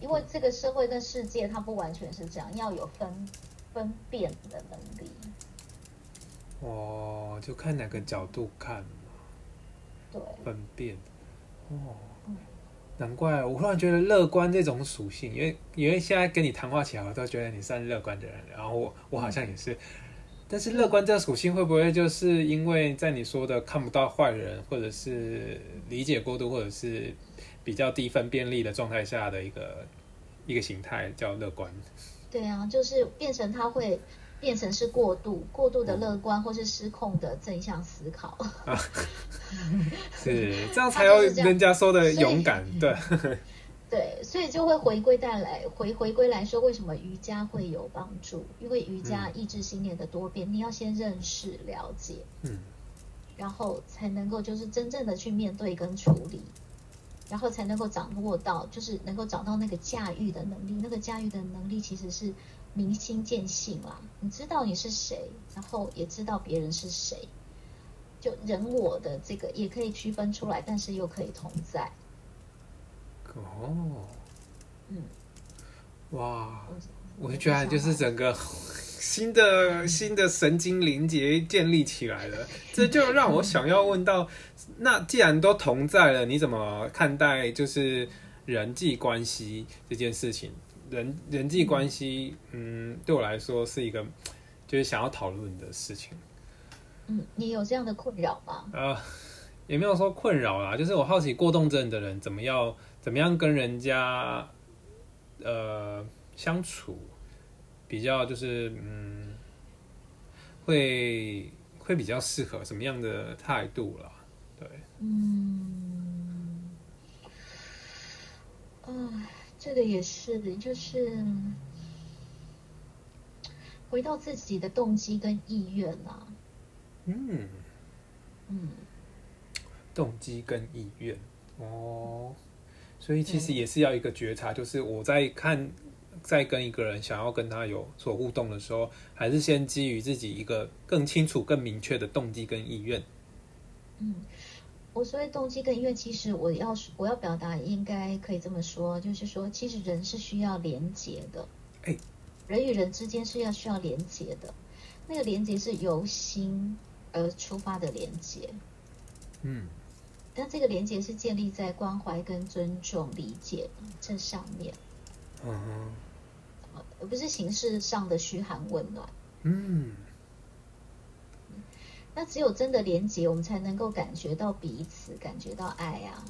因为这个社会跟世界它不完全是这样，要有分分辨的能力。哦，就看哪个角度看嘛。对。分辨哦，难怪我忽然觉得乐观这种属性，因为因为现在跟你谈话起来，我都觉得你算乐观的人，然后我我好像也是，但是乐观这个属性会不会就是因为在你说的看不到坏人，或者是理解过度，或者是比较低分辨率的状态下的一个一个形态叫乐观？对啊，就是变成它会。变成是过度、过度的乐观，或是失控的正向思考。是这样才有人家说的勇敢，对。对，所以就会回归带来回回归来说，为什么瑜伽会有帮助？因为瑜伽抑制心念的多变，你要先认识、了解，嗯，然后才能够就是真正的去面对跟处理。然后才能够掌握到，就是能够找到那个驾驭的能力。那个驾驭的能力其实是明心见性啦，你知道你是谁，然后也知道别人是谁，就人我的这个也可以区分出来，但是又可以同在。哦，嗯，哇，我就觉得就是整个 新的新的神经连接建立起来了，这就让我想要问到。那既然都同在了，你怎么看待就是人际关系这件事情？人人际关系，嗯，对我来说是一个就是想要讨论的事情。嗯，你有这样的困扰吗？呃，也没有说困扰啦，就是我好奇过动症的人怎么样怎么样跟人家呃相处比较就是嗯会会比较适合什么样的态度了？对，嗯，啊，这个也是，就是回到自己的动机跟意愿啦。嗯。嗯，动机跟意愿哦，所以其实也是要一个觉察，就是我在看，在跟一个人想要跟他有所互动的时候，还是先基于自己一个更清楚、更明确的动机跟意愿。嗯。我所谓动机跟意愿，其实我要我要表达，应该可以这么说，就是说，其实人是需要连接的，哎，人与人之间是要需要连接的，那个连接是由心而出发的连接，嗯，但这个连接是建立在关怀跟尊重、理解这上面，嗯哼，而不是形式上的嘘寒问暖，嗯。那只有真的连接，我们才能够感觉到彼此，感觉到爱啊！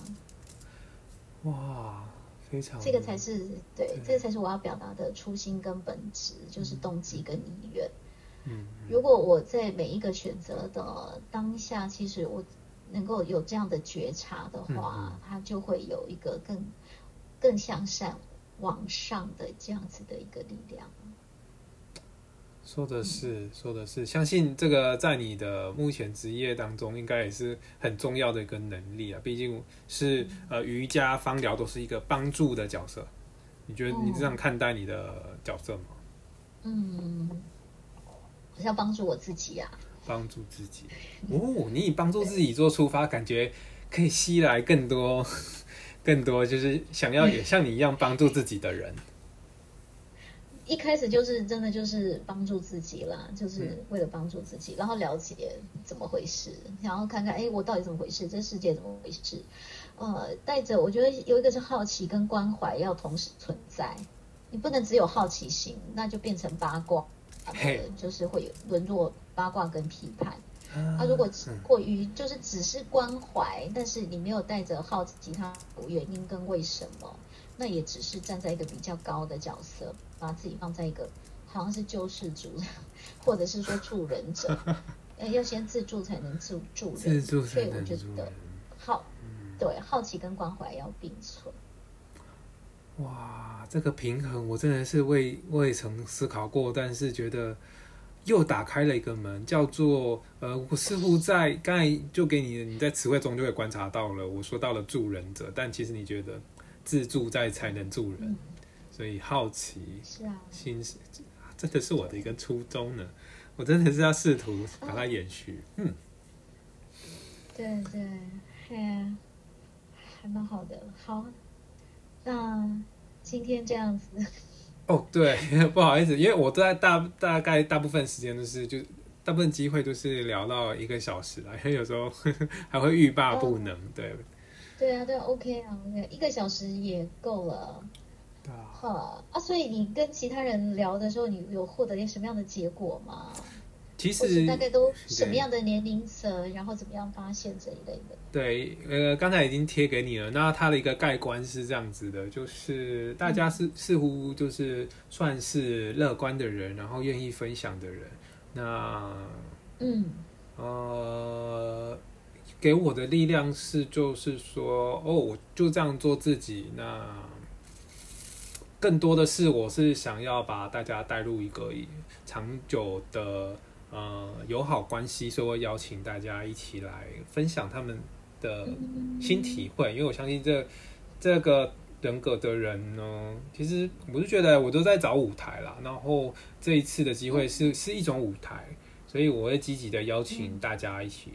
哇，非常这个才是对，这个才是我要表达的初心跟本质，就是动机跟意愿。嗯，如果我在每一个选择的当下，其实我能够有这样的觉察的话，它就会有一个更更向善往上的这样子的一个力量。说的是，说的是，相信这个在你的目前职业当中，应该也是很重要的一个能力啊。毕竟是呃，瑜伽、芳疗都是一个帮助的角色。你觉得你这样看待你的角色吗？嗯，是要帮助我自己啊。帮助自己 哦，你以帮助自己做出发，感觉可以吸来更多、更多，就是想要也像你一样帮助自己的人。一开始就是真的就是帮助自己啦，就是为了帮助自己，然后了解怎么回事，然后看看哎，我到底怎么回事，这世界怎么回事？呃，带着我觉得有一个是好奇跟关怀要同时存在，你不能只有好奇心，那就变成八卦，就是会沦落八卦跟批判。啊，如果过于就是只是关怀，但是你没有带着好奇他原因跟为什么，那也只是站在一个比较高的角色。把自己放在一个好像是救世主，或者是说助人者，要先自助才能助助人，所以我觉得好，对，好奇跟关怀要并存。哇，这个平衡我真的是未未曾思考过，但是觉得又打开了一个门，叫做呃，我似乎在刚才就给你你在词汇中就会观察到了，我说到了助人者，但其实你觉得自助在才能助人。所以好奇是啊，心是真的是我的一个初衷呢。我真的是要试图把它延续。嗯，对对，还还蛮好的。好，那今天这样子。哦，对，不好意思，因为我在大大概大部分时间都是就大部分机会都是聊到一个小时啦，因为有时候 还会欲罢不能。对，对啊，对，OK 啊，OK，一个小时也够了。哈啊，所以你跟其他人聊的时候，你有获得一些什么样的结果吗？其实大概都什么样的年龄层，然后怎么样发现这一类的？对，呃，刚才已经贴给你了。那它的一个概观是这样子的，就是大家是似乎就是算是乐观的人，然后愿意分享的人。那嗯呃，给我的力量是就是说，哦，我就这样做自己。那更多的是，我是想要把大家带入一个长久的呃友好关系，所以我邀请大家一起来分享他们的的新体会，因为我相信这这个人格的人呢，其实我是觉得我都在找舞台啦，然后这一次的机会是是一种舞台，所以我会积极的邀请大家一起，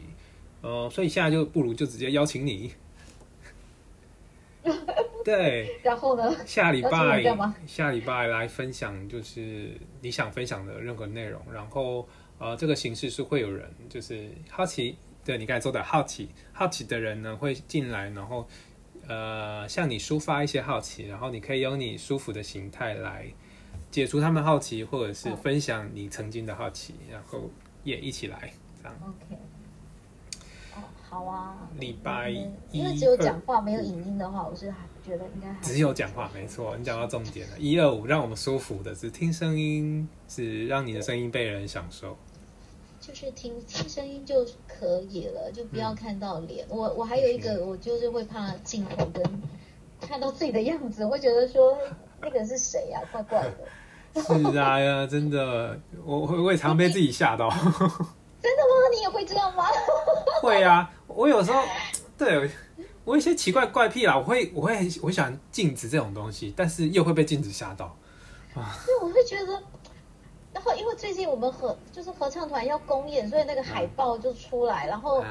呃，所以现在就不如就直接邀请你。对，然后呢？下礼拜下礼拜来分享，就是你想分享的任何内容。然后，呃，这个形式是会有人，就是好奇，对你刚才说的好奇，好奇的人呢会进来，然后，呃，向你抒发一些好奇，然后你可以用你舒服的形态来解除他们好奇，或者是分享你曾经的好奇，然后也一起来这样。OK。好啊，礼拜一，因为只有讲话没有影音的话，我是还觉得应该只有讲话没错。你讲到重点了，一二五让我们舒服的是听声音，是让你的声音被人享受，就是听听声音就可以了，就不要看到脸。我我还有一个，我就是会怕镜头跟看到自己的样子，会觉得说那个是谁呀，怪怪的。是啊呀，真的，我我也常被自己吓到。真的吗？你也会这样吗？会啊，我有时候对我有些奇怪怪癖啦，我会我会很我喜欢镜子这种东西，但是又会被镜子吓到啊。所以我会觉得，然后因为最近我们合就是合唱团要公演，所以那个海报就出来，然后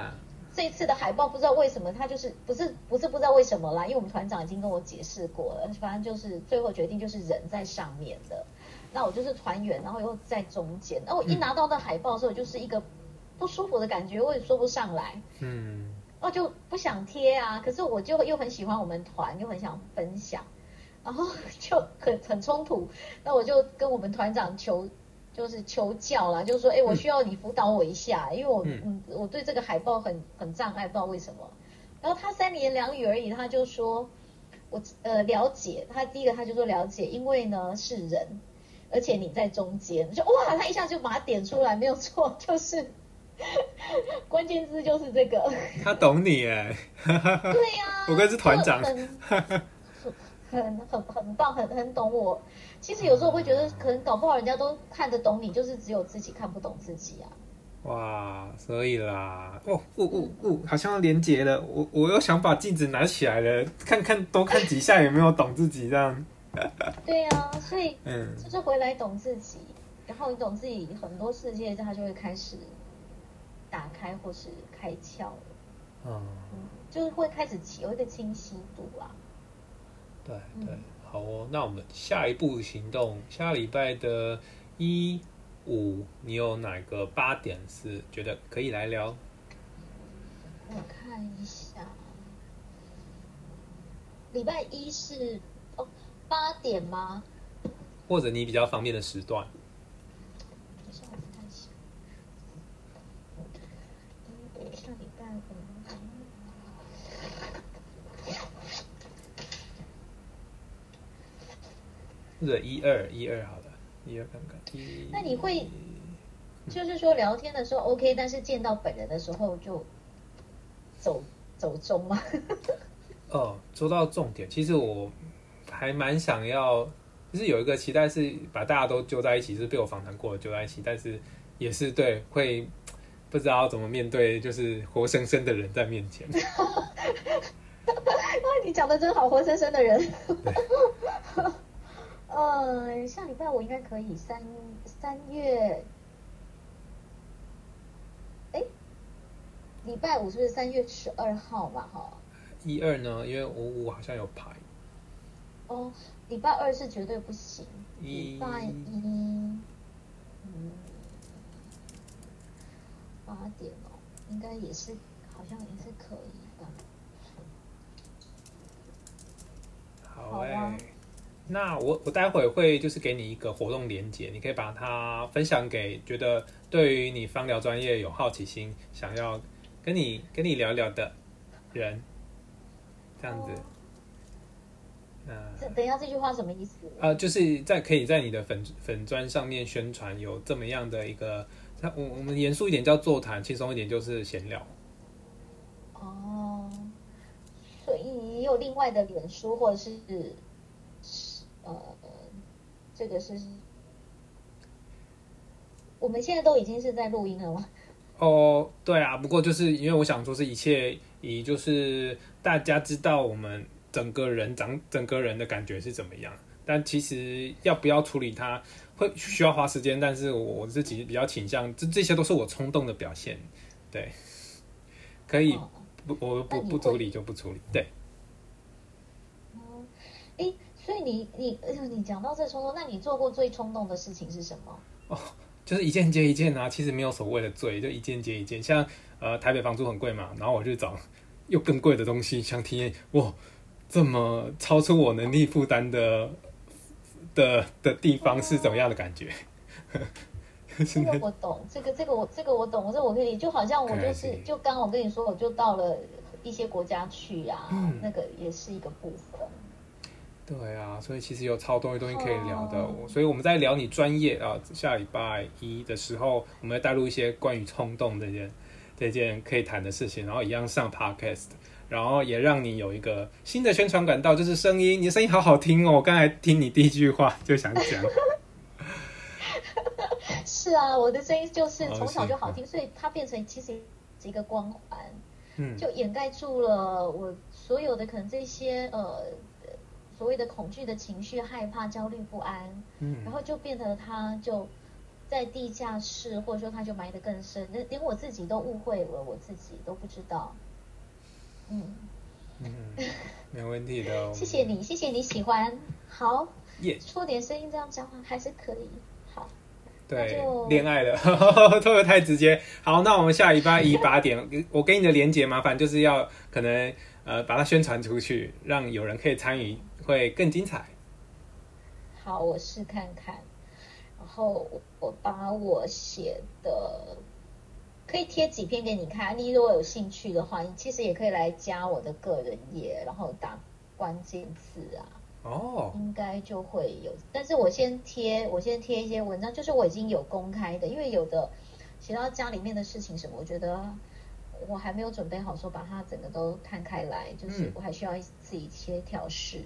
这一次的海报不知道为什么他就是不是不是不知道为什么啦，因为我们团长已经跟我解释过了，反正就是最后决定就是人在上面的，那我就是团员，然后又在中间，那我一拿到那海报的时候，就是一个。不舒服的感觉我也说不上来，嗯，哦就不想贴啊，可是我就又很喜欢我们团，又很想分享，然后 就很很冲突，那我就跟我们团长求，就是求教啦，就是说，哎，我需要你辅导我一下，因为我嗯我对这个海报很很障碍，不知道为什么，然后他三言两语而已，他就说，我呃了解，他第一个他就说了解，因为呢是人，而且你在中间，就哇，他一下就把它点出来，没有错，就是。关键字就是这个。他懂你哎。对呀。我哥是团长。很很很棒，很很懂我。其实有时候我会觉得，可能搞不好人家都看得懂你，就是只有自己看不懂自己啊。哇，所以啦，哦，呜呜呜，好像连接了。我我又想把镜子拿起来了，看看多看几下有没有懂自己这样。对啊，所以 嗯，就是回来懂自己，然后你懂自己很多世界，它就会开始。打开或是开窍了，嗯，就是会开始有一个清晰度啊。对对，好哦。那我们下一步行动，下礼拜的一五，你有哪个八点是觉得可以来聊？我看一下，礼拜一是哦八点吗？或者你比较方便的时段？或者一二一二好了，一二看看。那你会就是说聊天的时候 OK，但是见到本人的时候就走走中吗？哦，说到重点，其实我还蛮想要，就是有一个期待是把大家都揪在一起，是被我访谈过的揪在一起，但是也是对会不知道怎么面对，就是活生生的人在面前。你讲的真好，活生生的人。呃，下礼拜我应该可以三三月，哎，礼拜五是不是三月十二号嘛？哈，一二呢？因为我我好像有排。哦，礼拜二是绝对不行。礼拜一，嗯，八点哦，应该也是，好像也是可以的。好哎。那我我待会会就是给你一个活动连接，你可以把它分享给觉得对于你芳疗专业有好奇心，想要跟你跟你聊聊的人，这样子。呃，等一下这句话什么意思？呃，就是在可以在你的粉粉砖上面宣传有这么样的一个，那我我们严肃一点叫座谈，轻松一点就是闲聊。哦，所以也有另外的脸书或者是？呃，这个是，我们现在都已经是在录音了吗？哦，对啊，不过就是因为我想说，是一切以就是大家知道我们整个人长整个人的感觉是怎么样。但其实要不要处理它，会需要花时间。但是我自己比较倾向，这这些都是我冲动的表现。对，可以不，我不不处理就不处理。对。哦，哎，所以你你你讲到这冲动，那你做过最冲动的事情是什么？哦，就是一件接一件啊。其实没有所谓的罪，就一件接一件。像呃，台北房租很贵嘛，然后我就找又更贵的东西，想体验哇，这么超出我能力负担的。的的地方是怎么样的感觉？这个我懂，这个这个我这个我懂，这我可以，就好像我就是就刚我跟你说，我就到了一些国家去呀，那个也是一个部分。对啊，所以其实有超多的东西可以聊的，所以我们在聊你专业啊，下礼拜一的时候，我们要带入一些关于冲动这件这件可以谈的事情，然后一样上 podcast。然后也让你有一个新的宣传管道，就是声音，你的声音好好听哦！我刚才听你第一句话就想讲，是啊，我的声音就是从小就好听，所以它变成其实是一个光环，嗯，就掩盖住了我所有的可能这些呃所谓的恐惧的情绪、害怕、焦虑、不安，嗯，然后就变得他就在地下室，或者说他就埋得更深，那连我自己都误会了，我自己都不知道。嗯嗯，没问题的。谢谢你，谢谢你喜欢。好，出点声音这样讲话还是可以。好，对，恋爱了，会不会太直接？好，那我们下礼拜一八 点，我给你的连接，麻烦就是要可能呃把它宣传出去，让有人可以参与，会更精彩。好，我试看看，然后我把我写的。可以贴几篇给你看，你如果有兴趣的话，你其实也可以来加我的个人页，然后打关键字啊，哦，应该就会有。但是我先贴，我先贴一些文章，就是我已经有公开的，因为有的写到家里面的事情什么，我觉得我还没有准备好说把它整个都摊开来，就是我还需要自己一些调试。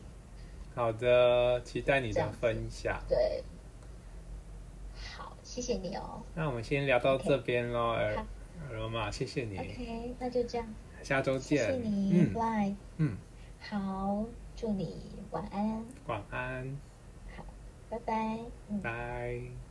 好的，期待你的分享。对，好，谢谢你哦。那我们先聊到这边喽。罗马，谢谢你。OK，那就这样。下周见。谢谢你，Bye。嗯，好，祝你晚安。晚安。好，拜拜。拜。